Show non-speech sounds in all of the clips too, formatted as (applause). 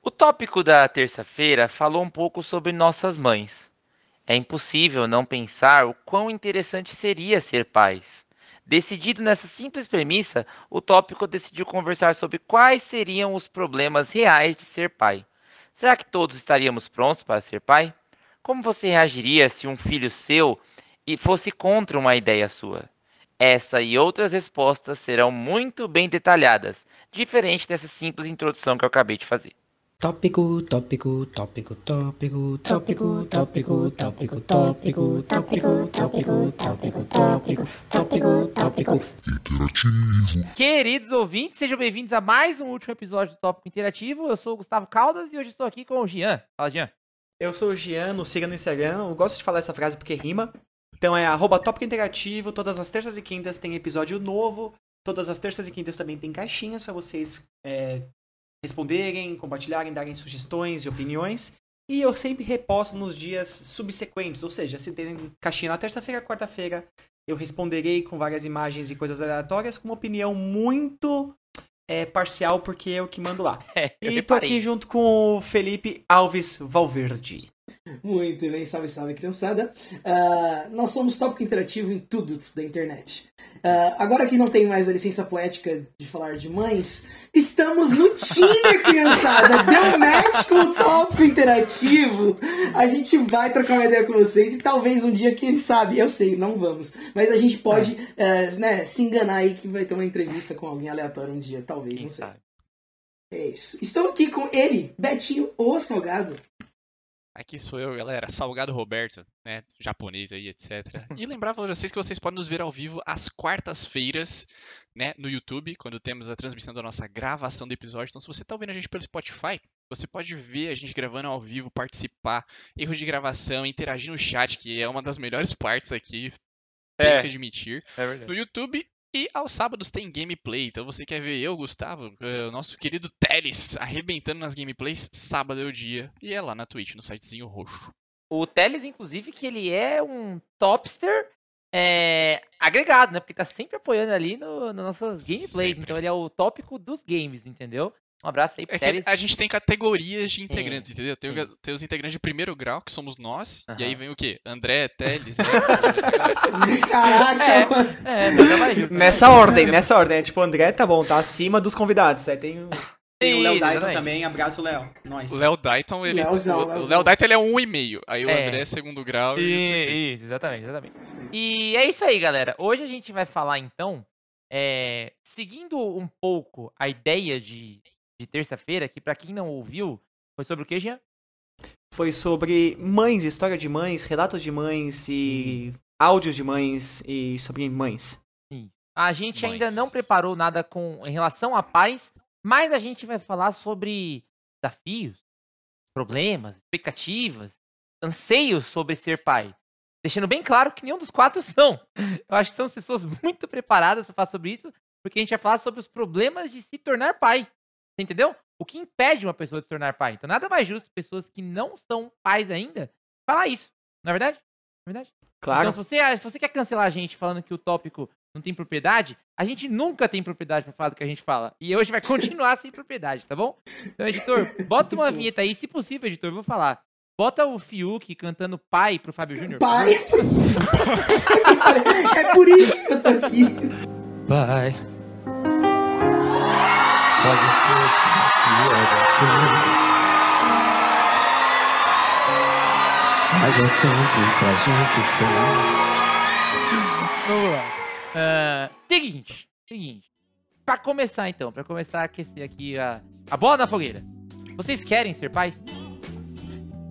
O tópico da terça-feira falou um pouco sobre nossas mães. É impossível não pensar o quão interessante seria ser pais. Decidido nessa simples premissa, o tópico decidiu conversar sobre quais seriam os problemas reais de ser pai. Será que todos estaríamos prontos para ser pai? Como você reagiria se um filho seu fosse contra uma ideia sua? Essa e outras respostas serão muito bem detalhadas, diferente dessa simples introdução que eu acabei de fazer. Tópico, tópico, tópico, tópico, tópico, tópico, tópico, tópico, tópico, tópico, tópico, tópico, tópico, tópico. Interativo. Queridos ouvintes, sejam bem-vindos a mais um último episódio do Tópico Interativo. Eu sou o Gustavo Caldas e hoje estou aqui com o Gian. Fala, Gian. Eu sou o Gian, nos siga no Instagram. Eu gosto de falar essa frase porque rima. Então é arroba Tópico Interativo. Todas as terças e quintas tem episódio novo. Todas as terças e quintas também tem caixinhas para vocês é, responderem, compartilharem, darem sugestões e opiniões. E eu sempre reposto nos dias subsequentes, ou seja, se tem caixinha na terça-feira, quarta-feira, eu responderei com várias imagens e coisas aleatórias com uma opinião muito é, parcial, porque eu que mando lá. (laughs) É, e tô aqui junto com o Felipe Alves Valverde. Muito bem, salve, salve, criançada. Uh, nós somos tópico interativo em tudo da internet. Uh, agora que não tem mais a licença poética de falar de mães, estamos no Tinder, (laughs) criançada! Deu match com o tópico interativo! A gente vai trocar uma ideia com vocês e talvez um dia, quem sabe, eu sei, não vamos, mas a gente pode uh, né, se enganar aí que vai ter uma entrevista com alguém aleatório um dia, talvez, Quem não sei. sabe? É isso. Estou aqui com ele, Betinho, o Salgado. Aqui sou eu, galera, Salgado Roberto, né, japonês aí, etc. E lembrar pra vocês que vocês podem nos ver ao vivo às quartas-feiras, né, no YouTube, quando temos a transmissão da nossa gravação do episódio. Então, se você tá ouvindo a gente pelo Spotify, você pode ver a gente gravando ao vivo, participar, erros de gravação, interagir no chat, que é uma das melhores partes aqui, É. que admitir. É verdade. No YouTube e aos sábados tem gameplay. Então você quer ver eu, Gustavo, eh, o nosso querido Teles, arrebentando nas gameplays, sábado é o dia. E é lá na Twitch, no sitezinho roxo. O Teles, inclusive, que ele é um topster é, agregado, né? Porque tá sempre apoiando ali no, nas nossas gameplays. Sempre. Então ele é o tópico dos games, entendeu? Um abraço aí É que Teles. a gente tem categorias de integrantes, entendeu? Tem, o- sim. tem os integrantes de primeiro grau, que somos nós. E aí vem o quê? André, Teles, (laughs) né? Caraca, É. É, justo. Nessa ordem, nessa ordem. É tipo, o André tá bom, tá acima dos convidados. Aí tem o, tem o Léo Dayton também. Abraço, Léo. Nós. O Léo Dayton, ele. Léozão, o-. Léo Dayton ele é um e meio. Aí o É. André é segundo grau e. quê. Isso, exatamente, exatamente. E é isso aí, galera. Hoje a gente vai falar, então, é, seguindo um pouco a ideia de, de terça-feira, que pra quem não ouviu, foi sobre o que, Jean? Foi sobre mães, história de mães, relatos de mães e áudios de mães e sobre mães. A gente ainda Mães. não preparou nada com em relação a pais, mas a gente vai falar sobre desafios, problemas, expectativas, anseios sobre ser pai. Deixando bem claro que nenhum dos quatro (laughs) são. Eu acho que são pessoas muito preparadas para falar sobre isso, porque a gente vai falar sobre os problemas de se tornar pai. Você entendeu? O que impede uma pessoa de se tornar pai. Então, nada mais justo pessoas que não são pais ainda falar isso. Não é verdade? Não é verdade? Claro. Então, se você, se você quer cancelar a gente falando que o tópico não tem propriedade, a gente nunca tem propriedade pra falar do que a gente fala. E hoje vai continuar sem propriedade, tá bom? Então, editor, (laughs) bota uma vinheta aí. Se possível, editor, eu vou falar. Bota o Fiuk cantando pai pro Fábio Júnior. Pai. (laughs) é por isso que eu tô aqui. Pai. Pode ser Mas é tanto pra gente sonhar. Vamos lá. Ah, seguinte, seguinte. Pra começar, então, pra começar a aquecer aqui a, a bola na fogueira. Vocês querem ser pais?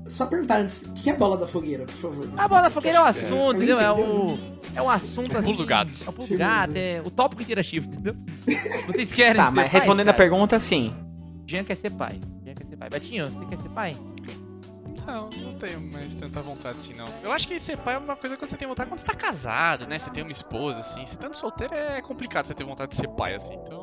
Só perguntar antes, o que é bola da fogueira, por favor? A bola na fogueira é um assunto, Eu entendeu? É, o, é um assunto O assim. pulo do gato. É o pulo do gato, é o tópico interativo, entendeu? Vocês querem Tá, ser mas pais, respondendo a cara? pergunta, sim. Jean quer ser pai. Jean quer ser pai. Betinho, você quer ser pai? Não, não tenho mais tanta vontade assim, não. Eu acho que ser pai é uma coisa quando você tem vontade quando você tá casado, né? Você tem uma esposa, assim. Você estando solteiro é complicado você ter vontade de ser pai, assim. Então.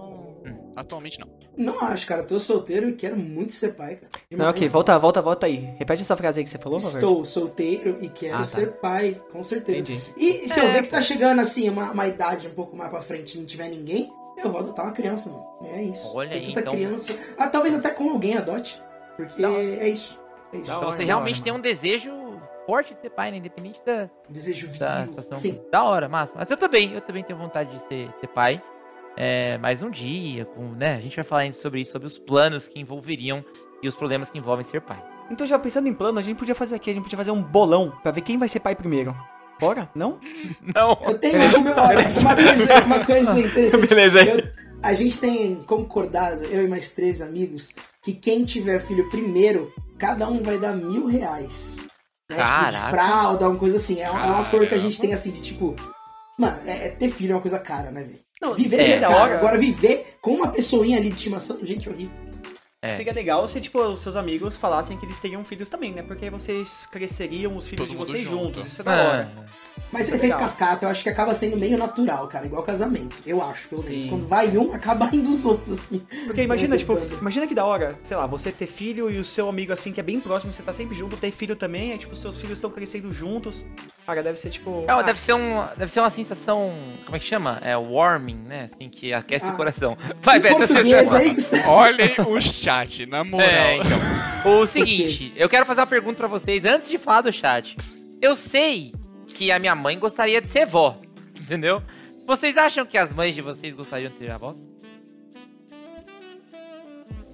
Atualmente não. Não acho, cara. Tô solteiro e quero muito ser pai, cara. Não, ok, volta, volta, volta aí. Repete essa frase aí que você falou. Estou solteiro e quero Ah, tá. ser pai, com certeza. Entendi. E se É, eu ver que tá chegando assim, uma, uma idade um pouco mais pra frente e não tiver ninguém, eu vou adotar uma criança, mano. É isso. Olha Tem aí, então. criança. Ah, talvez até com alguém adote. Porque hora. é isso. É isso. Então hora, você da realmente hora, tem um desejo forte de ser pai, né? Independente da, Desejo da situação. Sim. Da hora, massa. Mas eu também, eu também tenho vontade de ser, ser pai. É, mais um dia, com, né? A gente vai falar sobre isso, sobre os planos que envolveriam e os problemas que envolvem ser pai. Então, já pensando em plano, a gente podia fazer aqui, a gente podia fazer um bolão pra ver quem vai ser pai primeiro. Bora? Não? (laughs) Não! Eu tenho esse meu, uma, coisa, uma coisa interessante. (laughs) Beleza aí. Eu- a gente tem concordado, eu e mais três amigos, que quem tiver filho primeiro, cada um vai dar mil reais. Né? Tipo, Caraca. de fralda, uma coisa assim. É, um- é um acordo que a gente tem assim, de tipo. Mano, é, é ter filho é uma coisa cara, né, velho? Não, Viver é da hora. Agora viver com uma pessoinha ali de estimação, gente, é horrível. É. Seria legal se, tipo, os seus amigos falassem que eles teriam filhos também, né? Porque aí vocês cresceriam os filhos Todo de vocês junto. juntos. Isso é da hora. Mas Isso é efeito legal. cascata, eu acho que acaba sendo meio natural, cara, igual casamento. Eu acho, pelo menos. Sim. Quando vai um, acaba indo os outros, assim. Porque imagina, É, tipo, imagina que da hora, sei lá, você ter filho e o seu amigo, assim, que é bem próximo, você tá sempre junto, ter filho também, aí, tipo, seus filhos estão crescendo juntos. Cara, deve ser, tipo... É, ah, deve, ser um, deve ser uma sensação. Como é que chama? É warming, né? Assim, que aquece Ah. o coração. Vai, Beto, você aí, Gustavo. Olhem o chat, na moral. É, então. (laughs) O seguinte, eu quero fazer uma pergunta pra vocês antes de falar do chat. Eu sei que a minha mãe gostaria de ser vó, entendeu? Vocês acham que as mães de vocês gostariam de ser avós?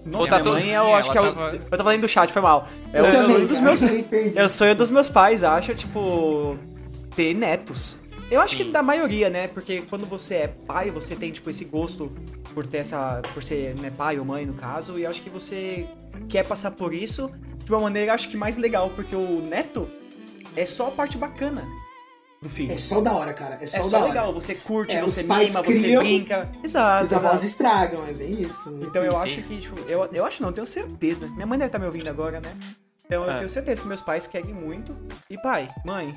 Nossa, tá minha mãe, eu acho que é o... tava- Eu tava lendo do chat, foi mal. É Eu o sonho dos meus... É o sonho dos meus pais, acho, tipo, ter netos. Eu acho que Sim. da maioria, né? Porque quando você é pai, você tem, tipo, esse gosto por ter essa. por ser né, pai ou mãe, no caso, e eu acho que você quer passar por isso de uma maneira, acho que mais legal, porque o neto é só a parte bacana do filho. É só da hora, cara. É só, É da só hora. legal, você curte, É, você mima, você brinca. Exato. Os avós estragam, é bem isso. Então eu Sim, acho que, tipo, eu, eu acho não, tenho certeza. Minha mãe deve estar me ouvindo agora, né? Então eu É. tenho certeza que meus pais querem muito. E pai, mãe,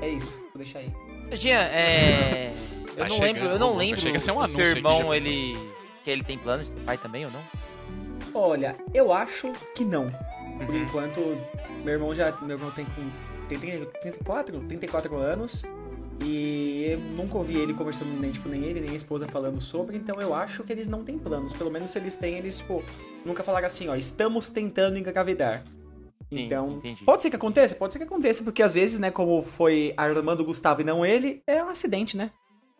é isso, vou deixar aí. Jean, é. Eu Tá não chegando, lembro, eu não lembro chega a ser um anúncio seu irmão, ele. Que ele tem planos de pai também ou não? Olha, eu acho que não. Por Uhum. enquanto, meu irmão já. Meu irmão tem, com, tem 30 34? 34 anos. E eu nunca ouvi ele conversando, nem, tipo, nem ele, nem a esposa falando sobre, então eu acho que eles não têm planos. Pelo menos se eles têm, eles, tipo, nunca falaram assim, ó, estamos tentando engravidar. Sim, Então, entendi. pode ser que aconteça, pode ser que aconteça, porque às vezes, né, como foi Armando Gustavo e não ele, é um acidente, né?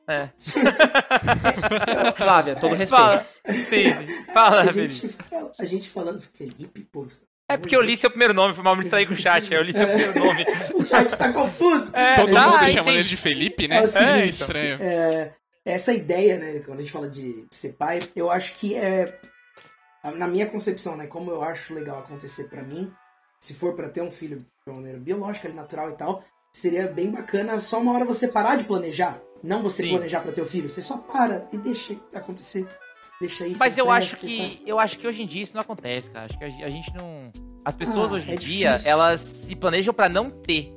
É. (laughs) Flávia, todo respeito. Fala. Sim, fala, a, Felipe. gente, fala- a gente falando Felipe, pô. Gustavo. É porque eu li seu primeiro nome, foi mal me distrair com o chat, eu li seu primeiro nome. (laughs) O chat tá confuso. É, Todo tá, mundo entendi. chamando ele de Felipe, né? É o seguinte, estranho. É, essa ideia, né, quando a gente fala de, de ser pai, eu acho que é na minha concepção, né, como eu acho legal acontecer pra mim, se for pra ter um filho de maneira biológica, natural e tal, seria bem bacana só uma hora você parar de planejar, não você Sim. planejar pra ter o filho, você só para e deixa acontecer. Deixa isso. Mas eu acho que eu acho que hoje em dia isso não acontece, cara. Acho que a gente não. As pessoas Ah, hoje é em dia, difícil. elas se planejam pra não ter.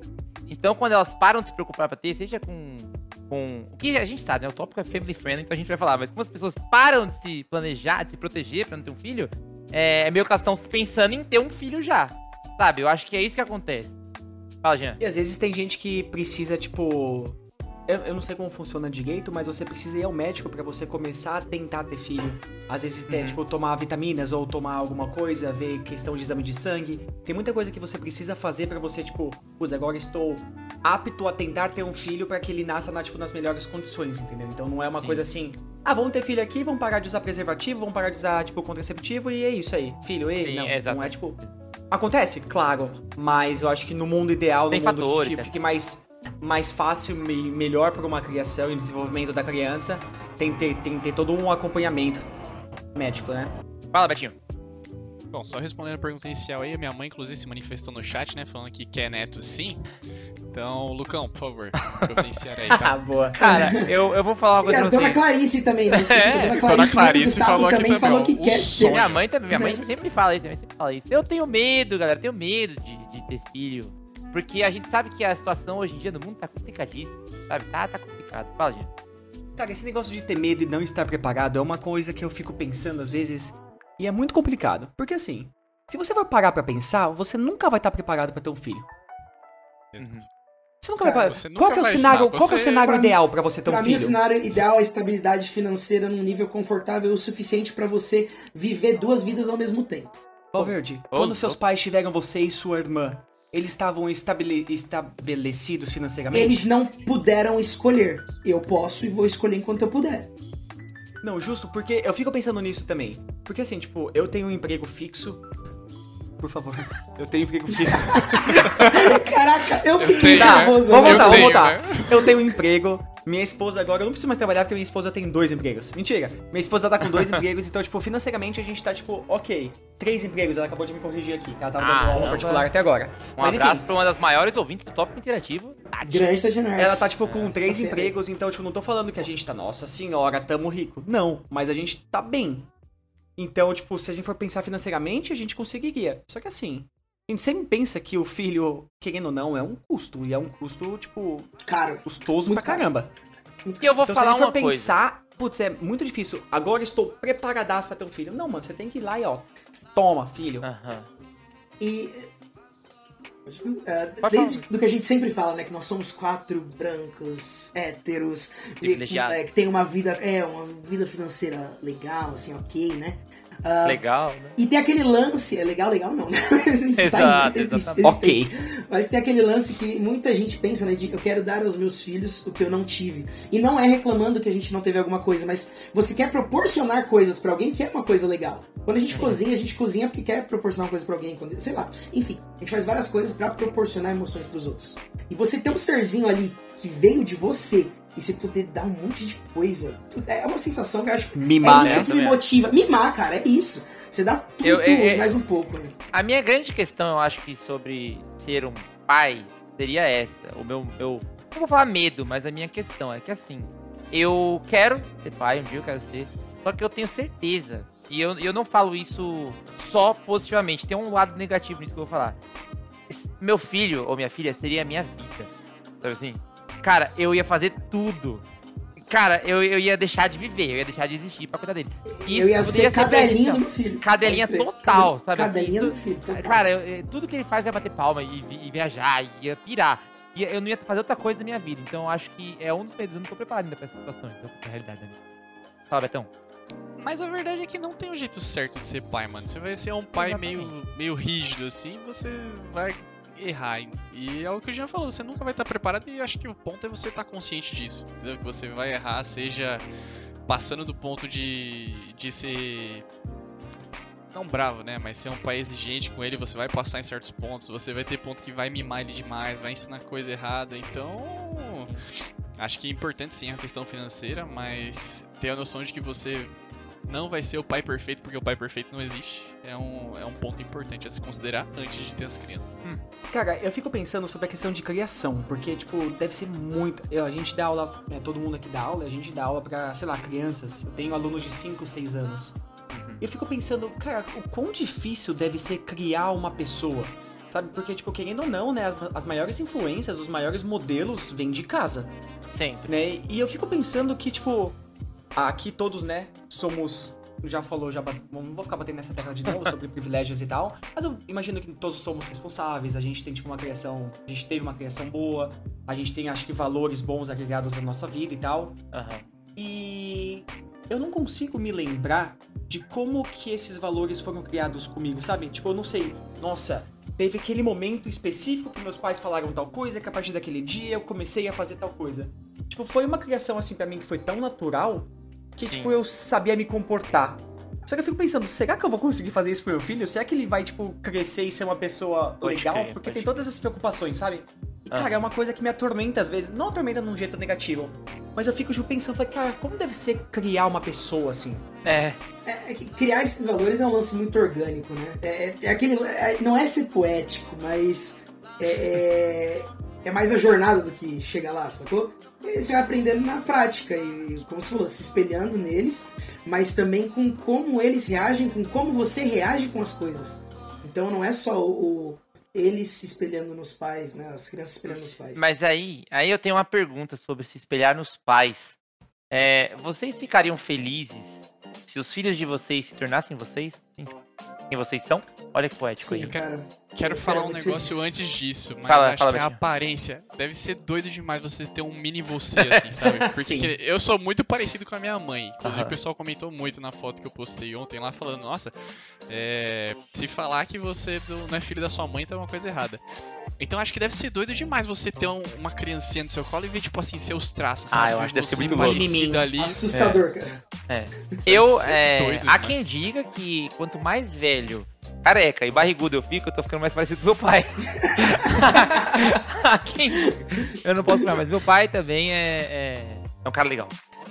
Então, quando elas param de se preocupar pra ter, seja com. com o que a gente sabe, né? O tópico é family friendly, então a gente vai falar. Mas como as pessoas param de se planejar, de se proteger pra não ter um filho, é, é meio que elas estão pensando em ter um filho já. Sabe? Eu acho que é isso que acontece. Fala, Jean. E às vezes tem gente que precisa, tipo. Eu, eu não sei como funciona direito, mas você precisa ir ao médico pra você começar a tentar ter filho. Às vezes, Uhum. tipo, tomar vitaminas ou tomar alguma coisa, ver questão de exame de sangue. Tem muita coisa que você precisa fazer pra você, tipo, putz, agora estou apto a tentar ter um filho pra que ele nasça na, tipo, nas melhores condições, entendeu? Então não é uma Sim. coisa assim, ah, vamos ter filho aqui, vamos parar de usar preservativo, vamos parar de usar, tipo, contraceptivo e é isso aí. Filho, e Sim, não, é não é tipo. Acontece, claro, mas eu acho que no mundo ideal, Tem no mundo fatores, que fique mais, mais fácil e melhor para uma criação e desenvolvimento da criança, tem que ter, tem que ter todo um acompanhamento médico, né? Fala, Betinho. Bom, só respondendo a pergunta inicial aí, a minha mãe inclusive se manifestou no chat, né, falando que quer neto sim. Então, Lucão, por favor, (laughs) providenciar aí, tá? Ah, boa. Cara, eu, eu vou falar uma coisa a pra dona. Clarice também, (laughs) esqueci, É, a dona Dona Clarice, Clarice Gustavo falou aqui também também, falou que o quer sonho. Minha mãe também, minha mãe Mas- sempre fala isso, também sempre fala isso. Eu tenho medo, galera, tenho medo de, de ter filho. Porque a gente sabe que a situação hoje em dia no mundo tá complicadíssima, sabe? Tá, tá complicado. Fala, gente. Cara, esse negócio de ter medo e não estar preparado é uma coisa que eu fico pensando às vezes e é muito complicado. Porque assim, se você for parar pra pensar, você nunca vai estar preparado pra ter um filho. Exato. Você nunca Cara, vai parar. você nunca Qual que é o cenário, qual que é o cenário Pra ideal pra você ter Pra um mim, o filho? cenário ideal é a estabilidade financeira num nível confortável o suficiente pra você viver duas vidas ao mesmo tempo. Valverde, Ô, quando seus louco. pais tiveram você e sua irmã, eles estavam estabele- estabelecidos financeiramente? Eles não puderam escolher. Eu posso e vou escolher enquanto eu puder. Não, justo, porque eu fico pensando nisso também. Porque assim, tipo, eu tenho um emprego fixo. Por favor, eu tenho um emprego fixo. Caraca, eu fiquei Tá, né? nervoso. vamos voltar, vamos voltar. né? Eu tenho um emprego, minha esposa agora, eu não preciso mais trabalhar porque minha esposa tem dois empregos. Mentira, minha esposa tá com dois (laughs) empregos, então, tipo, financeiramente a gente tá, tipo, ok. Três empregos, ela acabou de me corrigir aqui, que ela tava dando Ah, aula não, particular até agora. Um Mas abraço enfim, pra uma das maiores ouvintes do Tópico Interativo, Tati. Grande estagiário. ela tá, tipo, com três empregos, então, tipo, não tô falando que a gente tá, nossa senhora, tamo rico. Não, mas a gente tá bem. Então, tipo, se a gente for pensar financeiramente, a gente conseguiria. Só que assim, a gente sempre pensa que o filho, querendo ou não, é um custo. E é um custo, tipo, Caro. custoso Muito pra caramba. E eu vou Então, falar se a gente uma for coisa. pensar, putz, é muito difícil. Agora estou preparadaço pra ter um filho. Não, mano, você tem que ir lá e, ó, toma, filho. Aham. E. Pode desde do que a gente sempre fala, né? Que nós somos quatro brancos, héteros, e, Privilegiados. é, que tem uma vida, é, uma vida financeira legal, assim, ok, né? Ah, Legal, né? E tem aquele lance, é legal, legal não, né? (laughs) Mas, tá, Exato, existe- exatamente. existe. Mas tem aquele lance que muita gente pensa, né? De eu quero dar aos meus filhos o que eu não tive. E não é reclamando que a gente não teve alguma coisa, mas você quer proporcionar coisas pra alguém que é uma coisa legal. Quando a gente cozinha, a gente cozinha porque quer proporcionar uma coisa pra alguém, quando, sei lá. Enfim, a gente faz várias coisas pra proporcionar emoções pros outros. E você ter um serzinho ali que veio de você e você poder dar um monte de coisa, é uma sensação que eu acho Mimar, é isso né? que me motiva. Mimar, cara, é isso. Você dá tudo, Eu- eu- eu- mais um pouco, né? A minha grande questão, eu acho que sobre ser um pai seria essa. O meu, meu. Não vou falar medo, mas a minha questão é que assim, eu quero ser pai, um dia eu quero ser. Só que eu tenho certeza. E eu, eu não falo isso só positivamente. Tem um lado negativo nisso que eu vou falar. Meu filho ou minha filha seria a minha vida. Sabe assim? Cara, eu ia fazer tudo. Cara, eu, eu ia deixar de viver, eu ia deixar de existir pra cuidar dele. Isso eu ia ser cadelinha do filho. Cadelinha total, sabe assim, Cadelinha do filho. total. Cara, eu- tudo que ele faz é bater palma e, e viajar, e ia pirar. E eu não ia fazer outra coisa da minha vida. Então eu acho que é um dos medos. Eu não tô preparado ainda pra essa situação. Então, pra realidade da minha. Fala, Betão. Mas a verdade é que não tem um jeito certo de ser pai, mano. Você vai ser um pai meio, meio rígido assim, você vai errar. E é o que o Jean falou, você nunca vai estar preparado e acho que o ponto é você estar consciente disso. Entendeu? Que você vai errar, seja passando do ponto de, de ser. Não bravo, né? Mas ser um pai exigente com ele, você vai passar em certos pontos, você vai ter ponto que vai mimar ele demais, vai ensinar coisa errada. Então. Acho que é importante sim a questão financeira, mas ter a noção de que você não vai ser o pai perfeito, porque o pai perfeito não existe. É um, é um ponto importante a se considerar antes de ter as crianças. Cara, eu fico pensando sobre a questão de criação, porque, tipo, deve ser muito. eu- a gente dá aula, né, todo mundo aqui dá aula, a gente dá aula pra, sei lá, crianças. Eu tenho alunos de 5, 6 anos. E eu fico pensando, cara, o quão difícil deve ser criar uma pessoa. Sabe? Porque, tipo, querendo ou não, né, as, as maiores influências, os maiores modelos vêm de casa. Sempre. né? E eu fico pensando que, tipo, aqui todos, né, somos. Já falou, já. bat- Não vou ficar batendo nessa tecla de novo sobre (laughs) privilégios e tal. Mas eu imagino que todos somos responsáveis. A gente tem, tipo, uma criação. A gente teve uma criação boa. A gente tem, acho que, valores bons agregados na nossa vida e tal. Aham. E eu não consigo me lembrar de como que esses valores foram criados comigo, sabe? Tipo, eu não sei. Nossa, teve aquele momento específico que meus pais falaram tal coisa, que a partir daquele dia eu comecei a fazer tal coisa. Tipo, foi uma criação assim pra mim que foi tão natural que, Sim. tipo, eu sabia me comportar. Só que eu fico pensando, será que eu vou conseguir fazer isso pro meu filho? Será que ele vai, tipo, crescer e ser uma pessoa Pode legal? crer, Porque tem todas essas preocupações, sabe? E, cara, é uma coisa que me atormenta às vezes. Não atormenta num jeito negativo, mas eu fico, tipo, pensando, falei, cara, como deve ser criar uma pessoa assim? É. É, é que criar esses valores é um lance muito orgânico, né? É, é- é aquele, é- não é ser poético, mas é, é, mais a jornada do que chegar lá, sacou? E você vai aprendendo na prática e, como você falou, se espelhando neles, mas também com como eles reagem, com como você reage com as coisas. Então não é só o, o- eles se espelhando nos pais, né? As crianças se espelhando nos pais. Mas aí, aí eu tenho uma pergunta sobre se espelhar nos pais. É, vocês ficariam felizes se os filhos de vocês se tornassem vocês? Quem vocês são? Olha que poético Sim, aí. cara. quero falar um negócio antes disso, mas Fala, acho fala, que a aparência deve ser doido demais você ter um mini você, assim, sabe? (laughs) Porque eu sou muito parecido com a minha mãe. Inclusive, Aham. o pessoal comentou muito na foto que eu postei ontem lá, falando: Nossa, é, se falar que você não é filho da sua mãe, tá uma coisa errada. Então acho que deve ser doido demais você ter um- uma criancinha no seu colo e ver, tipo assim, seus traços. Ah, sabe? eu Ver acho que deve ser muito louco. parecido ali. Assustador, cara. É. Eu, é, doido há quem diga que quanto mais velho, careca e barrigudo eu fico, eu tô ficando mais parecido com meu pai. (laughs) (laughs) Eu não posso falar, mas meu pai também é, é, é um cara legal.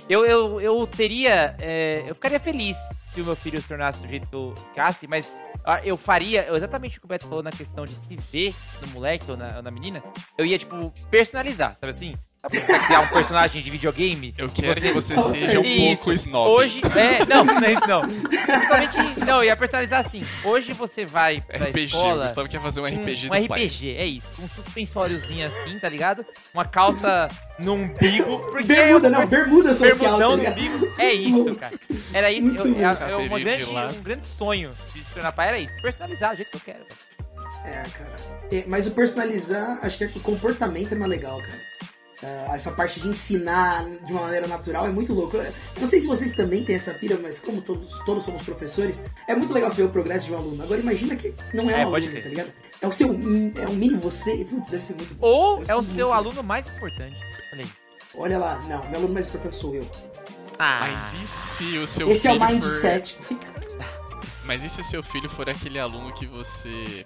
Eu, eu, eu teria. é, eu ficaria feliz se o meu filho se tornasse do jeito que eu ficasse, mas ah, eu faria exatamente o que o Beto falou na questão de se ver no moleque ou na, ou na menina. Eu ia, tipo, personalizar, sabe assim? Você criar um personagem de videogame? Eu quero que você Isso. seja um pouco snob. Hoje, é, não, não é isso não. Principalmente, não, eu ia personalizar assim. Hoje você vai pra RPG, o escola... Gustavo quer fazer um RPG um, do um pai. RPG, é isso. Um suspensóriozinho assim, tá ligado? Uma calça no umbigo. Bermuda, eu não, bermuda social, Bermudão tá no umbigo. É isso, cara. Era isso. Eu, é, é uma grande, um grande sonho de se tornar pai era isso. Personalizar do jeito que eu quero. É, cara. É, mas o personalizar, acho que o comportamento é mais legal, cara. Ah, essa parte de ensinar de uma maneira natural é muito louco. Eu Não sei se vocês também têm essa pira, mas como todos, todos somos professores, é muito legal você ver o progresso de um aluno. Agora imagina que não é, É, um aluno, crer. tá ligado? É o seu, é um mini você. Putz, deve ser muito bom. Ou Deve é o ser seu muito- aluno mais importante. Olha aí. Olha lá, não, meu aluno mais importante sou eu. Ah, Mas e se o seu Esse é filho o for... mindset. (laughs) Mas e se o seu filho for aquele aluno que você...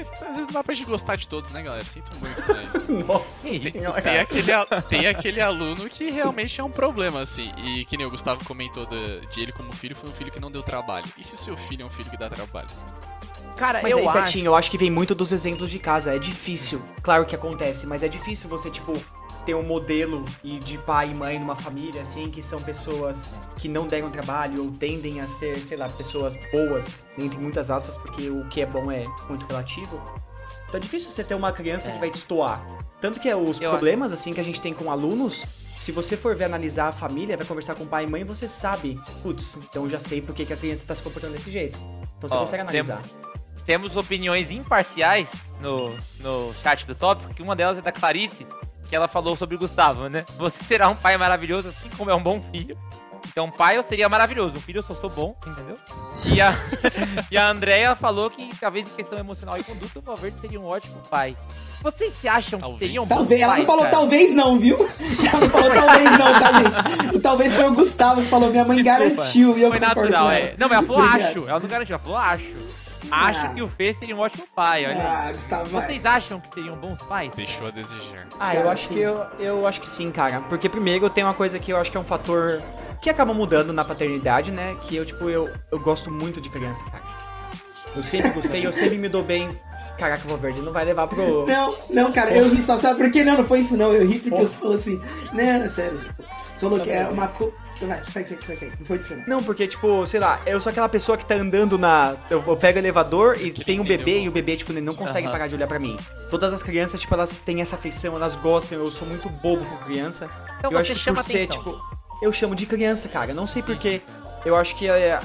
Às vezes não dá pra gente gostar de todos, né, galera? Sinto muito, mas... (laughs) Nossa senhora. Tem aquele, tem aquele aluno que realmente é um problema, assim. E que nem o Gustavo comentou da- de ele como filho, foi um filho que não deu trabalho. E se o seu filho é um filho que dá trabalho? cara, Mas eu aí, acho. Betinho, eu acho que vem muito dos exemplos de casa. É difícil. Claro que acontece, mas é difícil você, tipo, ter um modelo de pai e mãe numa família, assim, que são pessoas que não deram trabalho ou tendem a ser, sei lá, pessoas boas, entre muitas aspas, porque o que é bom é muito relativo. Então é difícil você ter uma criança É. que vai destoar. Tanto que é os Eu problemas, assim, que a gente tem com alunos, se você for ver analisar a família, vai conversar com pai e mãe, você sabe, putz, então já sei por que, que a criança tá se comportando desse jeito. Então você Ó, consegue analisar. temos opiniões imparciais no, no chat do tópico, que uma delas é da Clarice, que ela falou sobre o Gustavo, né? Você será um pai maravilhoso, assim como é um bom filho. Então, pai eu seria maravilhoso, um filho eu só sou bom, entendeu? E a, (laughs) e a Andrea falou que, talvez em questão emocional e conduta, o Valverde seria um ótimo pai. Vocês se acham Talvez. que seriam bons Talvez, ela não falou cara? talvez não, viu? (laughs) Ela não falou talvez não, tá, gente? O talvez foi o Gustavo que falou, minha mãe Desculpa. garantiu e eu Foi natural, é. Não, mas ela falou (laughs) acho. Ela não garantiu, ela falou acho. Acho Ah. que o Fê seria um ótimo pai, olha. Ah, Gustavo, vai. Vocês acham que seriam bons pais? Deixou a desejar. Ah, eu Cara, acho sim. que eu, eu acho que sim, cara. Porque primeiro tem uma coisa que eu acho que é um fator que acaba mudando na paternidade, né? Que eu, tipo, eu, eu gosto muito de criança, cara. Eu sempre gostei, eu sempre me dou bem. Caraca, o Valverde não vai levar pro. Não, não, cara, eu ri só, sabe por quê? Não, não foi isso não, eu ri porque Porra. você falou assim, não, é sério, você falou Tá que é uma co... Vai, segue, segue, segue, não foi disso não. Não, porque, tipo, sei lá, eu sou aquela pessoa que tá andando na. Eu, eu pego o elevador e Que tem um bebê e o bebê, tipo, ele não consegue parar de olhar pra mim. Todas as crianças, tipo, elas têm essa afeição, elas gostam, eu sou muito bobo com criança. Então eu você acho que chama por ser, atenção. tipo, eu chamo de criança, cara. Não sei porquê. Eu acho que é,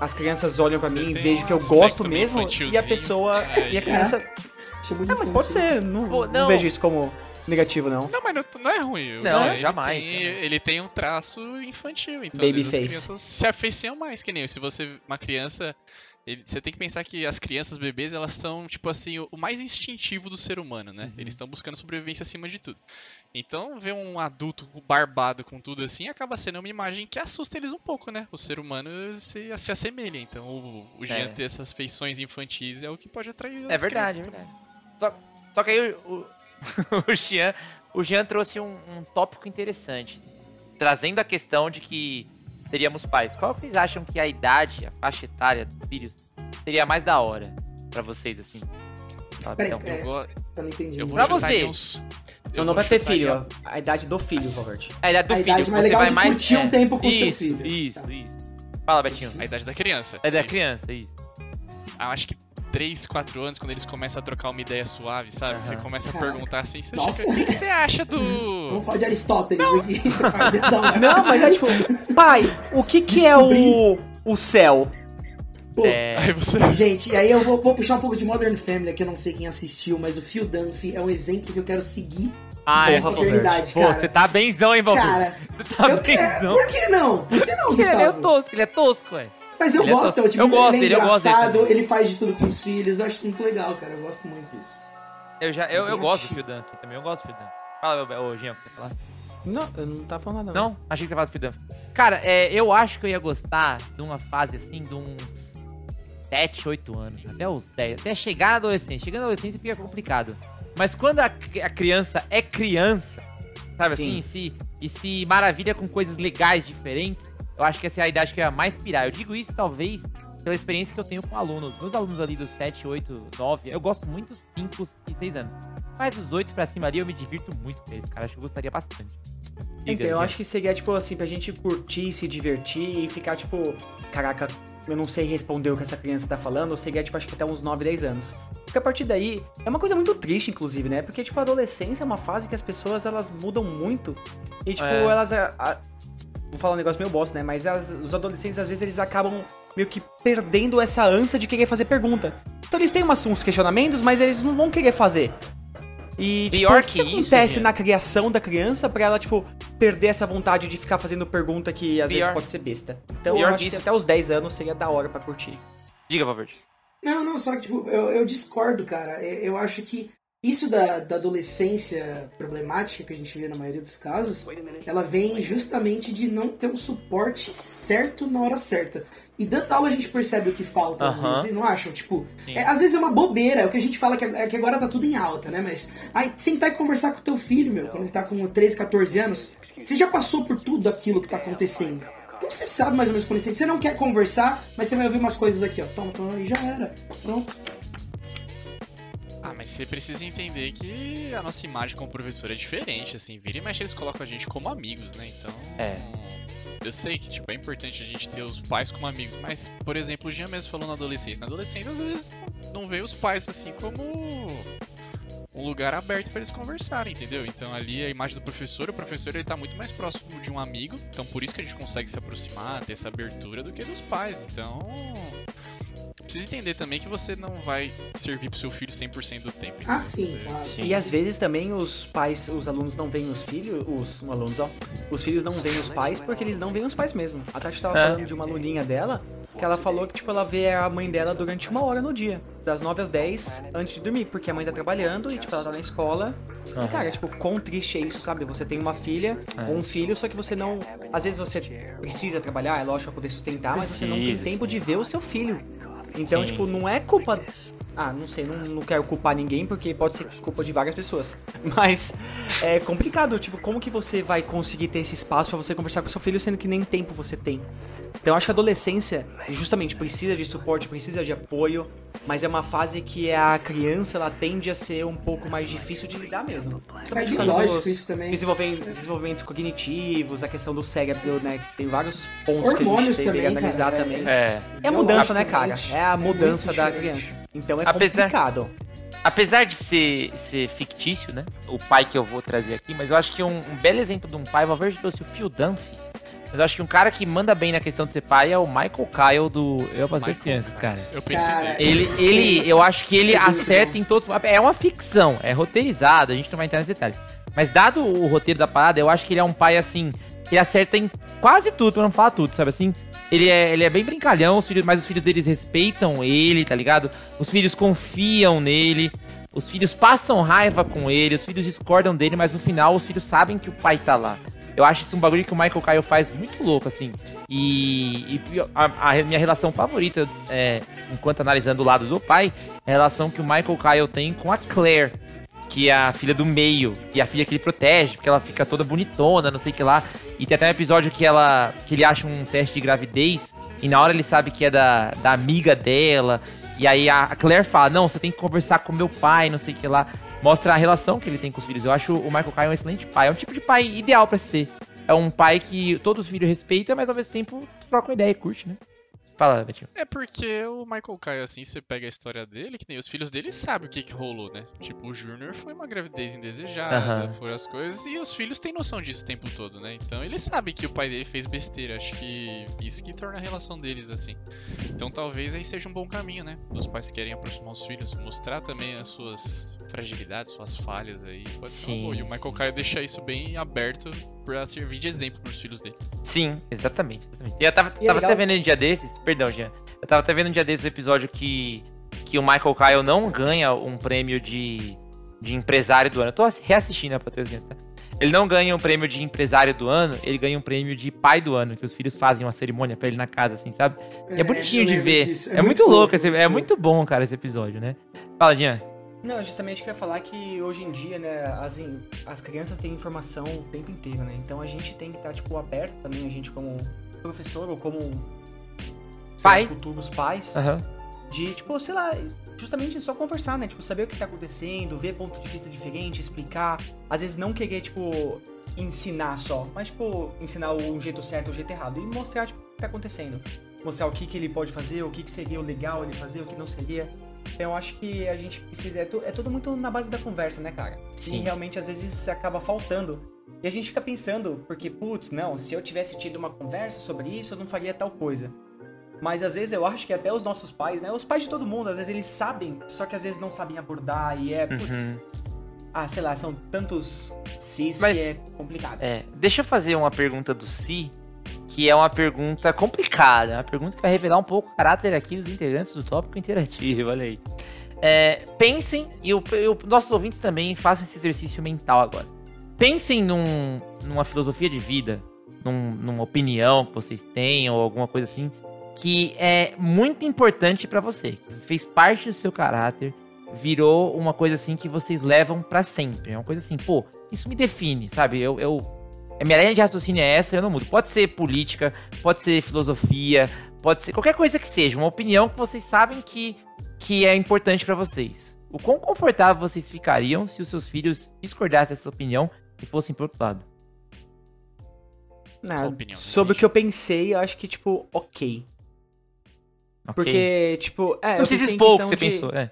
as crianças olham pra Você mim e vejam um que eu gosto mesmo e a pessoa. É, e a criança. Ah, mas pode ser. Não, Pô, não não. vejo isso como negativo, não. Não, mas não, não é ruim. Não, ele jamais, Tem, ele tem um traço infantil, então Baby às vezes face. as crianças se afeiçam mais, que nem se você, uma criança, ele- você tem que pensar que as crianças, bebês, elas são, tipo assim, o, o mais instintivo do ser humano, né? Eles estão buscando sobrevivência acima de tudo. Então, ver um adulto barbado com tudo assim acaba sendo uma imagem que assusta eles um pouco, né? O ser humano se, se assemelha. Então, o, o Jean É. ter essas feições infantis é o que pode atrair É as verdade, é verdade. Só, só que aí o, (laughs) o, Jean, o Jean trouxe um, um tópico interessante, trazendo a questão de que teríamos pais. Qual vocês acham que a idade, a faixa etária dos filhos seria mais da hora pra vocês, assim? Fala, Peraí, Betão. é, Eu, go- Eu não entendi. eu vou Pra você. uns- eu Não, não vou pra ter filho, ó. ó. A idade do filho, Robert. A idade do A filho. idade mais você legal vai de mais curtir um tempo com seu isso, filho. Isso, Tá. isso. Fala, Betinho. A idade da criança. É da Isso. criança, isso. Ah, acho que 3, 4 anos, quando eles começam a trocar uma ideia suave, sabe? Você Aham. começa a Caraca. perguntar assim, você Nossa. chega, o que, que você acha (laughs) Vamos do... falar de Aristóteles aqui. (laughs) Não, Não, mas é tipo, pai, o que que é o, o céu? Pô, É, Aí você. Gente, e aí eu vou, vou puxar um pouco de Modern Family, que eu não sei quem assistiu, mas o Phil Dunphy é um exemplo que eu quero seguir ah, é, eternidade, Pô, você tá benzão, hein, Valdir? Cara, Você tá eu, é, benzão. por que não? Por que não, Porque ele é Gustavo? tosco, ele é tosco, ué. Mas eu Ele é gosto, to- é o tipo, eu gosto ele é engraçado, também. ele faz de tudo com os filhos, eu acho isso muito legal, cara, eu gosto muito disso. Eu, já, eu, eu gosto do Phil Dunphy também, eu gosto do Phil Dunphy. Fala, meu- ô, Jean, o que você quer falar? Não, eu não tava falando nada. Não? Achei que você falava do Phil Dunphy. Cara, é, eu acho que eu ia gostar de uma fase assim, de uns 7, 8 anos, até os 10, até chegar na adolescência. Chegando na adolescência fica complicado. Mas quando a, a criança é criança, sabe Sim. assim, se, e se maravilha com coisas legais, diferentes, eu acho que essa é a idade que eu ia mais pirar. Eu digo isso, talvez, pela experiência que eu tenho com alunos. Meus alunos ali dos 7, 8, 9, eu gosto muito dos 5 e 6 anos. Mas dos 8 pra cima ali eu me divirto muito com eles, cara. Acho que eu gostaria bastante. Então, eu acho que seria, tipo, assim, pra gente curtir, se divertir e ficar, tipo, caraca, eu não sei responder o que essa criança tá falando, ou seria, tipo, acho que até uns 9, 10 anos. Porque a partir daí, é uma coisa muito triste, inclusive, né? Porque, tipo, a adolescência é uma fase que as pessoas, elas mudam muito. E, tipo, É. elas... a- a- vou falar um negócio meio bosta, né? Mas as- os adolescentes, às vezes, eles acabam meio que perdendo essa ânsia de querer fazer pergunta. Então eles têm umas, uns questionamentos, mas eles não vão querer fazer. E, tipo, Pior o que, que isso, acontece Jean. na criação da criança pra ela, tipo, perder essa vontade de ficar fazendo pergunta que às vezes Pior. pode ser besta? Então Pior eu acho que que isso. até os 10 anos seria da hora pra curtir. Diga, Valverde. Não, não, só que, tipo, eu, eu discordo, cara. Eu, eu acho que isso da, da adolescência problemática que a gente vê na maioria dos casos, ela vem justamente de não ter um suporte certo na hora certa. E dando aula a gente percebe o que falta, às Aham. vezes, vocês não acham? Tipo, é, às vezes é uma bobeira, é o que a gente fala que, é que agora tá tudo em alta, né? Mas aí sentar e conversar com o teu filho, meu, quando ele tá com 13, 14 anos, você já passou por tudo aquilo que tá acontecendo. Então você sabe mais ou menos quando você, você não quer conversar, mas você vai ouvir umas coisas aqui, ó. Toma, toma, e já era. Pronto. Mas você precisa entender que a nossa imagem como professor é diferente, assim. Vira e mexe, eles colocam a gente como amigos, né? Então. É. Eu sei que, tipo, é importante a gente ter os pais como amigos, mas, por exemplo, o Jean mesmo falou na adolescência. Na adolescência, às vezes, não vê os pais assim como um lugar aberto pra eles conversarem, entendeu? Então ali a imagem do professor, o professor ele tá muito mais próximo de um amigo, então por isso que a gente consegue se aproximar, ter essa abertura do que dos pais. Então, precisa entender também que você não vai servir pro seu filho 100% do tempo. Ah, sim, claro. Sim. E às vezes também os pais, os alunos não veem os filhos, os alunos, ó, os filhos não veem os pais porque eles não veem os pais mesmo. A Tati tava É. falando de uma aluninha dela, que ela falou que, tipo, ela vê a mãe dela durante uma hora no dia, das 9 às 10, antes de dormir, porque a mãe tá trabalhando e, tipo, ela tá na escola. E, cara, tipo, quão triste é isso, sabe? Você tem uma filha É. ou um filho, só que você não. Às vezes você precisa trabalhar, é lógico, pra poder sustentar, mas você não tem tempo de ver o seu filho. Então, Sim. tipo, não é culpa. Ah, não sei, não, não quero culpar ninguém, porque pode ser culpa de várias pessoas. (laughs) Mas é complicado, tipo, como que você vai conseguir ter esse espaço pra você conversar com seu filho, sendo que nem tempo você tem? Então eu acho que a adolescência, justamente, precisa de suporte, precisa de apoio, mas é uma fase que a criança, ela tende a ser um pouco mais difícil de lidar mesmo. É Justamente por causa lógico dos isso também. desenvolvimentos cognitivos, a questão do cérebro, né? Tem vários pontos que a gente Hormônios deveria também, analisar cara, é- também. É. É a mudança, né, cara? É a mudança muito da diferente. criança. Então é Apesar- complicado. Apesar de ser, ser fictício, né? O pai que eu vou trazer aqui, mas eu acho que um, um belo exemplo de um pai, o Valverde trouxe o Phil Dunphy. Mas eu acho que um cara que manda bem na questão de ser pai é o Michael Kyle do Eu para as crianças, cara. Eu pensei Cara. Ele, ele, eu acho que ele acerta em todos. É uma ficção, é roteirizado, a gente não vai entrar nesse detalhe. Mas dado o roteiro da parada, eu acho que ele é um pai assim, que acerta em quase tudo, pra não falar tudo, sabe assim? Ele é, ele é bem brincalhão, os filhos, mas os filhos deles respeitam ele, tá ligado? Os filhos confiam nele. Os filhos passam raiva com ele, os filhos discordam dele, mas no final os filhos sabem que o pai tá lá. Eu acho isso um bagulho que o Michael Kyle faz muito louco, assim. E, e a, a minha relação favorita, é, enquanto analisando o lado do pai, é a relação que o Michael Kyle tem com a Claire, que é a filha do meio, e a filha que ele protege, porque ela fica toda bonitona, não sei o que lá. E tem até um episódio que ela que ele acha um teste de gravidez, e na hora ele sabe que é da, da amiga dela. E aí a Claire fala: Não, você tem que conversar com meu pai, não sei o que lá. Mostra a relação que ele tem com os filhos. Eu acho o Michael Kyle um excelente pai. É um tipo de pai ideal pra ser. É um pai que todos os filhos respeitam, mas ao mesmo tempo troca uma ideia e curte, né? Fala, Betinho. É porque o Michael Caio, assim, você pega a história dele, que nem os filhos dele sabem o que que rolou, né? Tipo, o Júnior foi uma gravidez indesejada, foram as coisas, e os filhos têm noção disso o tempo todo, né? Então ele sabe que o pai dele fez besteira, acho que isso que torna a relação deles assim. Então talvez aí seja um bom caminho, né? Os pais querem aproximar os filhos, mostrar também as suas fragilidades, suas falhas aí. Pode ser uma Sim, boa. E o Michael Caio deixa isso bem aberto pra servir de exemplo pros filhos dele. Sim, exatamente. exatamente. E eu tava, E é tava até vendo um dia desses, perdão, Jean. Eu tava até vendo um dia desses o episódio que, que o Michael Kyle não ganha um prêmio de, de empresário do ano. Eu tô reassistindo a Patrulha tá? Ele não ganha um prêmio de empresário do ano, ele ganha um prêmio de pai do ano, que os filhos fazem uma cerimônia pra ele na casa, assim, sabe? E é, bonitinho de ver. disso. É, muito, louco, esse, é fofo. muito bom, cara, esse episódio, né? Fala, Jean. Não, justamente que eu ia falar que hoje em dia, né, as, as crianças têm informação o tempo inteiro, né? Então a gente tem que estar, tipo, aberto também, a gente como professor ou como sei lá, Pai. futuros pais, Aham. de, tipo, sei lá, justamente só conversar, né? Tipo, saber o que tá acontecendo, ver ponto de vista diferente, explicar. Às vezes não querer, tipo, ensinar só, mas, tipo, ensinar o jeito certo, o jeito errado. E mostrar, tipo, o que tá acontecendo. Mostrar o que, que ele pode fazer, o que, que seria o legal ele fazer, o que não seria. Então eu acho que a gente precisa. É, tu- é tudo muito na base da conversa, né, cara? Sim. E realmente às vezes acaba faltando. E a gente fica pensando, porque, putz, não, se eu tivesse tido uma conversa sobre isso, eu não faria tal coisa. Mas às vezes eu acho que até os nossos pais, né? Os pais de todo mundo, às vezes eles sabem, só que às vezes não sabem abordar e é, putz. Uhum. Ah, sei lá, são tantos cis Mas- que é complicado. É, deixa eu fazer uma pergunta do Si, que é uma pergunta complicada, uma pergunta que vai revelar um pouco o caráter aqui dos integrantes do tópico interativo, olha aí. É, pensem, e o, nossos ouvintes também façam esse exercício mental agora. Pensem num, numa filosofia de vida, num- numa opinião que vocês tenham, ou alguma coisa assim, que é muito importante pra você, fez parte do seu caráter, virou uma coisa assim que vocês levam pra sempre. É uma coisa assim, pô, isso me define, sabe? Eu, eu, a minha linha de raciocínio é essa, eu não mudo. Pode ser política, pode ser filosofia, pode ser qualquer coisa que seja, uma opinião que vocês sabem que, que é importante pra vocês. O quão confortável vocês ficariam se os seus filhos discordassem dessa opinião e fossem pro outro lado? Não, opinião? sobre o que eu pensei, eu acho que, tipo, ok. Ok? Porque, tipo, é. não eu precisa expor o que você de- pensou. É.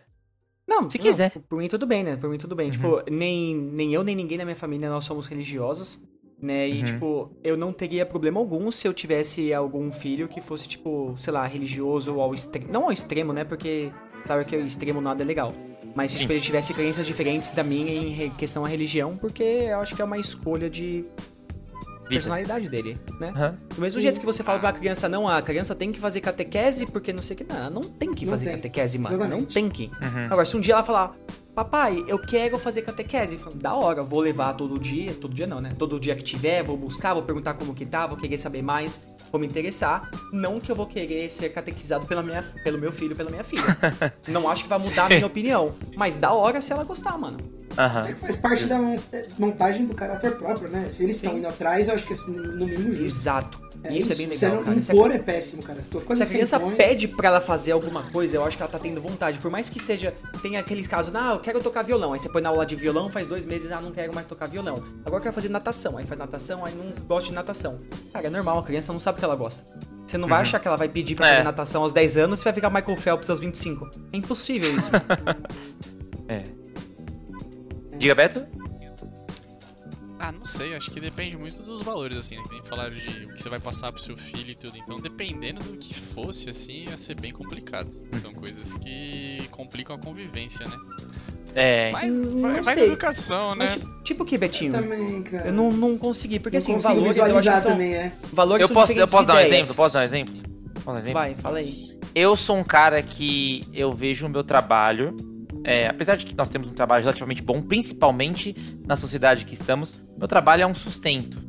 Não, Se não, quiser. Por mim tudo bem, né? Por mim tudo bem. Uhum. Tipo, nem, nem eu, nem ninguém na minha família, nós somos religiosos, né? E, Uhum. tipo, eu não teria problema algum se eu tivesse algum filho que fosse, tipo, sei lá, religioso ao extremo. Não ao extremo, né? Porque, claro que o extremo nada é legal. Mas se Sim. tipo, ele tivesse crenças diferentes da minha em questão à religião, porque eu acho que é uma escolha de Vida. personalidade dele, né? Aham. Do mesmo jeito que você fala pra criança, não, a criança tem que fazer catequese porque não sei o que. Não, ela não tem que Não fazer tem. catequese, mano. Não Exatamente. tem que. Uhum. Agora, se um dia ela falar, papai, eu quero fazer catequese, eu falo, da hora, vou levar todo dia, todo dia não, né? Todo dia que tiver, vou buscar, vou perguntar como que tá, vou querer saber mais, vou me interessar. Não que eu vou querer ser catequizado pela minha, pelo meu filho, pela minha filha. (laughs) não acho que vai mudar a minha (laughs) opinião. Mas da hora se ela gostar, mano. É, Faz parte da mon- montagem do caráter próprio, né? Se eles estão indo atrás, eu acho que é no mínimo justo. Exato. Isso é bem Você legal, não cara. Impor é péssimo, cara. Se a criança impõe- pede pra ela fazer alguma coisa, eu acho que ela tá tendo vontade. Por mais que seja. Tem aqueles casos, ah, eu quero tocar violão. Aí você põe na aula de violão, faz dois meses, ah, não quero mais tocar violão. Agora eu quero fazer natação. Aí faz natação, aí não gosta de natação. Cara, é normal, a criança não sabe o que ela gosta. Você não vai achar que ela vai pedir pra É. fazer natação aos 10 anos e vai ficar Michael Phelps aos 25. É impossível isso. (laughs) É. Diga, Beto? Ah, não sei, acho que depende muito dos valores, assim, né? Que nem falaram de o que você vai passar pro seu filho e tudo. Então, dependendo do que fosse, assim, ia ser bem complicado. São coisas que complicam a convivência, né? É. Mas Hum, vai, vai educação, né? Mas tipo, tipo o que, Betinho? Também, cara. Eu não, não consegui, porque Não assim, valores eu acho que são. também, é. Valores Eu são posso, eu posso dar um exemplo? Posso dar um exemplo? Posso dar um exemplo? Vai, fala aí. Eu sou um cara que eu vejo o meu trabalho, é, apesar de que nós temos um trabalho relativamente bom, principalmente na sociedade que estamos, meu trabalho é um sustento.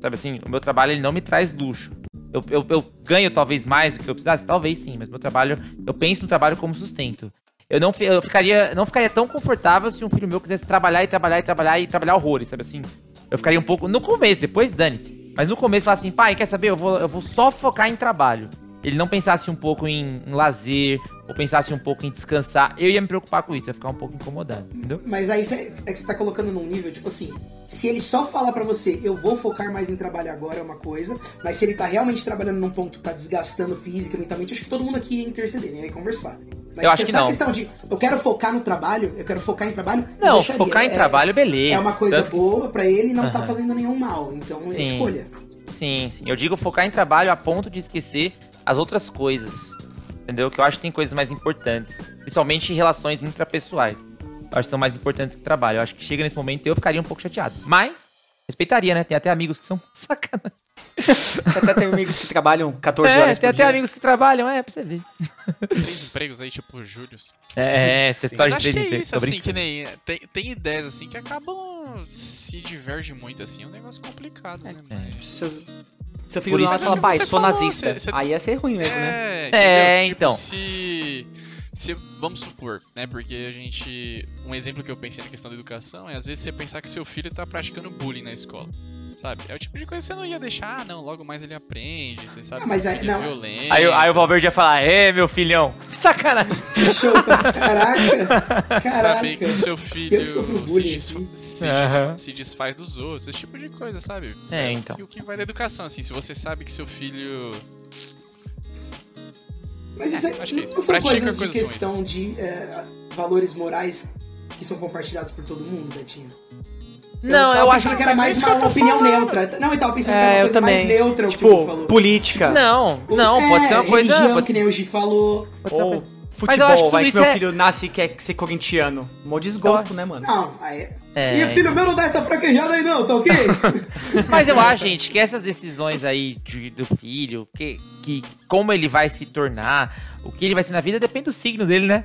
Sabe assim, o meu trabalho ele não me traz luxo. Eu, eu, eu ganho talvez mais do que eu precisasse, talvez sim, mas meu trabalho, eu penso no trabalho como sustento. Eu não, eu ficaria, não ficaria tão confortável se um filho meu quisesse trabalhar e trabalhar e trabalhar e trabalhar horrores, sabe assim? Eu ficaria um pouco. No começo, depois dane-se. Mas no começo falar assim, pai, quer saber? Eu vou, eu vou só focar em trabalho. Ele não pensasse um pouco em, em lazer, ou pensasse um pouco em descansar, eu ia me preocupar com isso, ia ficar um pouco incomodado, entendeu? Mas aí é que você tá colocando num nível, tipo assim, se ele só fala pra você, eu vou focar mais em trabalho agora, é uma coisa, mas se ele tá realmente trabalhando num ponto que tá desgastando física, mentalmente, acho que todo mundo aqui ia interceder, né? Ia conversar. Mas Eu acho que é não. questão de, eu quero focar no trabalho, eu quero focar em trabalho, Não, focar em É- trabalho, beleza. É uma coisa Tanto boa pra ele e não tá Aham. fazendo nenhum mal, então é Sim. escolha. Sim, sim. Eu digo focar em trabalho a ponto de esquecer as outras coisas. Entendeu? Que eu acho que tem coisas mais importantes. Principalmente relações intrapessoais. Eu acho que são mais importantes que trabalho. Eu acho que chega nesse momento eu ficaria um pouco chateado. Mas, respeitaria, né? Tem até amigos que são (laughs) sacanagem. Até tem amigos que trabalham 14 É, horas tem por até dia. amigos que trabalham, é, pra você ver. Três empregos aí, tipo o Júlio. É, é, Sim. história Mas de acho que é empregos, isso, assim, que nem. Tem, tem ideias assim que acabam se diverge muito, assim. É um negócio complicado, né? É. Mas- Seu, filho lá fala, pai, sou falou, nazista. você- você- Aí ia ser ruim mesmo, né? É, É? Tipo, então. Se, se. Vamos supor, né? Porque a gente. Um exemplo que eu pensei na questão da educação é às vezes você pensar que seu filho tá praticando bullying na escola. Sabe? É o tipo de coisa que você não ia deixar, ah, não, logo mais ele aprende, você sabe Ah, que mas seu aí- não. é violento. Aí, aí o Valverde ia falar, é, meu filhão. Sacanagem. Show, caraca, (laughs) Saber que caraca. o seu Eu filho se, desfa- se, Aham. se desfaz dos outros, esse tipo de coisa, sabe? É, então. E o que vai da educação, assim, se você sabe que seu filho. Mas isso é, acho que é isso. não são Pratica coisas de coisas ruins. questão de é, valores morais que são compartilhados por todo mundo, Betinho? Não, eu acho que era é mais que uma opinião falando. neutra. Não, eu tava pensando que É, era uma coisa mais neutra que Tipo, falou. política. Não, não, É, pode ser uma coisa. religião, Pode que nem o Gi falou. Ou futebol, que vai tudo que meu é- filho nasce e quer ser corintiano. Mó desgosto, né, mano? Não, aí... É, E filho meu não deve estar fraquejado aí não, tá ok? (laughs) Mas eu acho, gente, que essas decisões aí de- do filho, que, que como ele vai se tornar, o que ele vai ser na vida, depende do signo dele, né?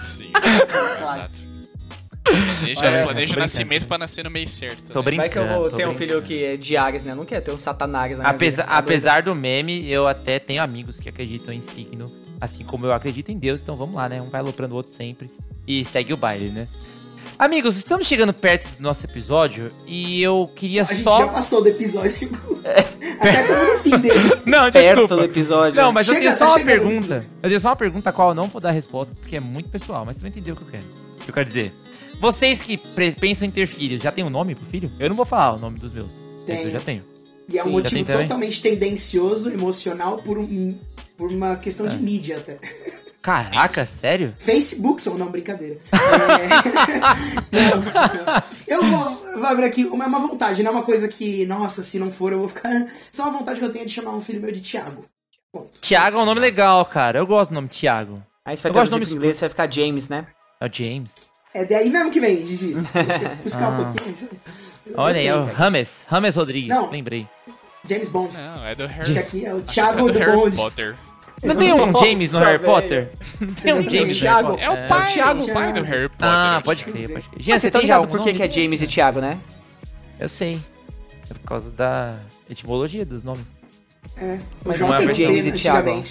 Sim, claro. (laughs) exato. Planeja, É, planeja tô o nascimento pra nascer no mês certo. Tô né? brincando. Vai que eu vou tô ter um filho que é de Ares, né? Não quero ter um Satanás na minha Apesar, vida. Tá apesar do meme, eu até tenho amigos que acreditam em signo, assim como eu acredito em Deus, então vamos lá, né? Um vai aloprando o outro sempre e segue o baile, né? Amigos, estamos chegando perto do nosso episódio e eu queria A gente só. já passou do episódio. (laughs) Até estamos no fim dele. (laughs) Não, Perto desculpa. do episódio. Não, mas eu Chega- tenho só tá uma pergunta. Eu tenho só uma pergunta a qual eu não vou dar resposta, porque é muito pessoal, mas você vai entender o que eu quero. O que eu quero dizer. Vocês que pensam em ter filhos, já tem um nome pro filho? Eu não vou falar o nome dos meus. Tem. Eu já tenho. E é um Sim, motivo totalmente tendencioso, emocional, por, um, por uma questão de É. mídia até. (laughs) Caraca, sério? Facebook são, não, brincadeira. É... (laughs) não, não. Eu vou, eu vou abrir aqui, uma, é uma vontade, não é uma coisa que, nossa, se não for eu vou ficar... Só uma vontade que eu tenho de chamar um filho meu de Thiago. Ponto. Tiago é um nome legal, cara. Eu gosto do nome Tiago. Aí você vai Eu gosto de traduzir nomes pro inglês, vai ficar James, né? É o James. É daí mesmo que vem, Gigi. (laughs) Se você buscar um Ah. pouquinho... isso- eu Olha aí, é o. Rames. Rames Rodrigues, Não. lembrei. James Bond. Não, é do Harry, aqui é o que é Thiago do do Harry Bond. Potter. Não tem um Nossa, James no Harry velho. Potter? Não tem um. James no Harry Thiago. Potter? É o pai, Thiago. o pai do Harry Potter. Ah, pode crer, pode crer. Mas Jean, você você tá ligado por que, que é James e Thiago, né? Eu sei. É por causa da etimologia dos nomes. É, o Mas não é tem James e Thiago. né?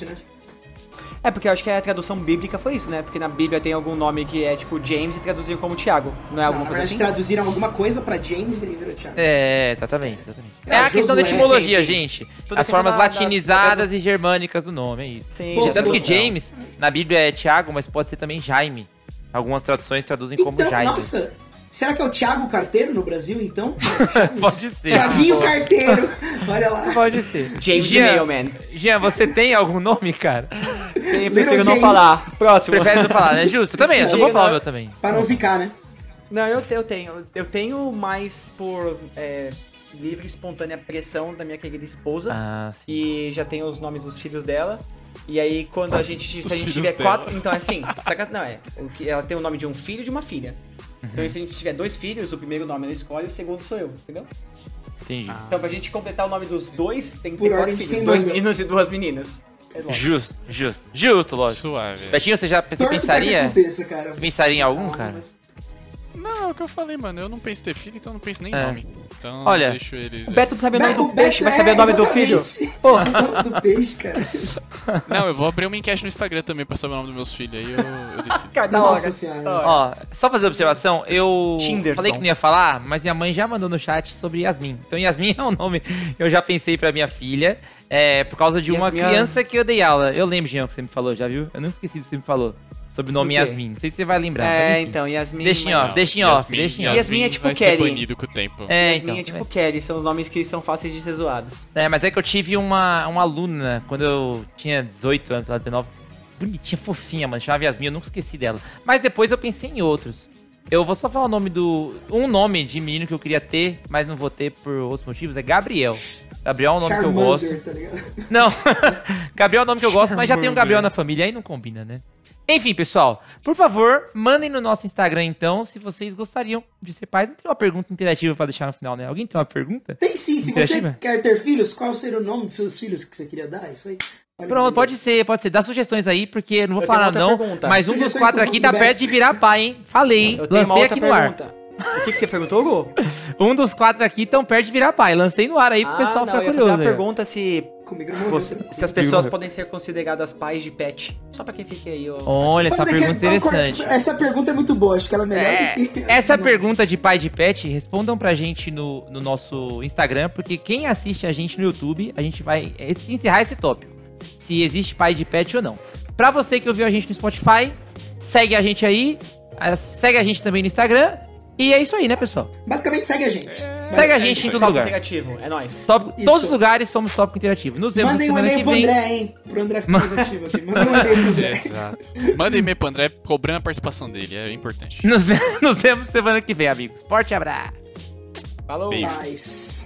É porque eu acho que a tradução bíblica foi isso, né? Porque na Bíblia tem algum nome que é tipo James e traduziram como Thiago. Não é Não, alguma na coisa assim? traduziram alguma coisa pra James e ele virou Thiago. É, exatamente, exatamente. É, É a questão da etimologia, sim, sim. gente. Toda As formas da- da- latinizadas e germânicas do nome, é isso. Sim, Pô, Tanto que. James, na Bíblia é Tiago, mas pode ser também Jaime. Algumas traduções traduzem como Então, Jaime. nossa, será que é o Thiago Carteiro no Brasil, então? (laughs) Pode ser. Thiaguinho Carteiro, olha lá. Pode ser. James the Jean, Mailman. Jean, você tem algum nome, cara? Eu prefiro não falar. Próximo. Prefere não falar, né? (laughs) Justo, também, eu não vou falar o meu também. Pra não zicar, né? Não, eu, eu tenho. Eu tenho mais por é, livre e espontânea pressão da minha querida esposa. Ah, sim. E já tem os nomes dos filhos dela. E aí, quando a gente. Se Os a gente tiver dela. quatro. Então, é assim. saca- Não, é. o que- Ela tem o nome de um filho e de uma filha. Então, se a gente tiver dois filhos, o primeiro nome ela escolhe, o segundo sou eu, entendeu? Entendi. Então, pra gente completar o nome dos dois, tem que Por ter quatro filhos. Dois manda. meninos e duas meninas. É lógico. Justo, justo. Justo, lógico. Suave. Betinho, você já pensaria? aconteça, cara. Pensaria em algum, cara? mas- Não, é o que eu falei, mano. Eu não penso em ter filho, então eu não penso nem em É. nome. Então Olha, deixo eles. O Beto não sabe o nome Beto- do peixe, vai saber é, o nome do filho? exatamente. Porra. O nome do peixe, cara. (laughs) Não, eu vou abrir uma enquete no Instagram também pra saber o nome dos meus filhos. Aí eu, eu decido. Cara, da Nossa hora. senhora. Da hora. Ó, só fazer observação, eu Tinderson. falei que não ia falar, mas minha mãe já mandou no chat sobre Yasmin. Então Yasmin é um nome que eu já pensei pra minha filha. É, por causa de uma Yasmin- criança que eu dei aula. Eu lembro, Jean, que você me falou, já viu? Eu não esqueci que você me falou. Sobre o nome Do quê? Yasmin. Não sei se você vai lembrar. É, então, Yasmin. Deixa em mas- off, deixa em off, deixa em off. Yasmin é tipo vai ser Kelly. banido com o tempo. É, Yasmin então. é tipo Kelly, são os nomes que são fáceis de ser zoados. É, mas é que eu tive uma, uma aluna quando eu tinha 18 anos, lá, 19. Bonitinha, fofinha, mano. Chamava Yasmin, eu nunca esqueci dela. Mas depois eu pensei em outros. Eu vou só falar o nome do. Um nome de menino que eu queria ter, mas não vou ter por outros motivos. É Gabriel. Gabriel é um nome que eu gosto. Charmander, tá? Não, (laughs) Gabriel é um nome que eu gosto, mas já tem um Gabriel na família, aí não combina, né? Enfim, pessoal, por favor, mandem no nosso Instagram então se vocês gostariam de ser pais. Não tem uma pergunta interativa pra deixar no final, né? Alguém tem uma pergunta? Tem sim, se você quer ter filhos, qual seria o nome dos seus filhos que você queria dar? Isso aí. Pronto, pode ser, pode ser. Dá sugestões aí, porque eu não vou Eu falar não, pergunta. mas um dos Sugestões quatro pro aqui tá perto de virar pai, hein? Falei, hein? Eu tenho uma Lancei outra aqui no ar. pergunta. O que, que você perguntou, Gu? (laughs) Um dos quatro aqui tão perto de virar pai. Lancei no ar aí pro Ah, pessoal não, ficar eu ia fazer curioso. uma pergunta se, Comigo não morreu, você- se as pessoas podem ser consideradas pais de pet. Só pra quem fique aí. ó. Olha, essa que- pergunta interessante. Essa pergunta é muito boa, acho que ela é melhor É, que... essa pergunta de pai de pet, respondam pra gente no, no nosso Instagram, porque quem assiste a gente no YouTube, a gente vai encerrar esse tópico. Se existe pai de pet ou não. Pra você que ouviu a gente no Spotify, segue a gente aí, ah, segue a gente também no Instagram. E é isso aí, né, pessoal? Basicamente, segue a gente. Segue a É gente isso, em todo Top lugar. Interativo, é nóis. Top, Isso. todos os lugares somos Tópico Interativo. Nos vemos Mandem um semana e-mail que pro. André, hein? Pro André ficar mais (laughs) ativo aqui. Mandem um e-mail pro André. Exato. Manda e-mail pro André cobrando a participação dele, é importante. Nos, (laughs) nos vemos semana que vem, amigos. Forte abraço. Falou. Beijo. Paz.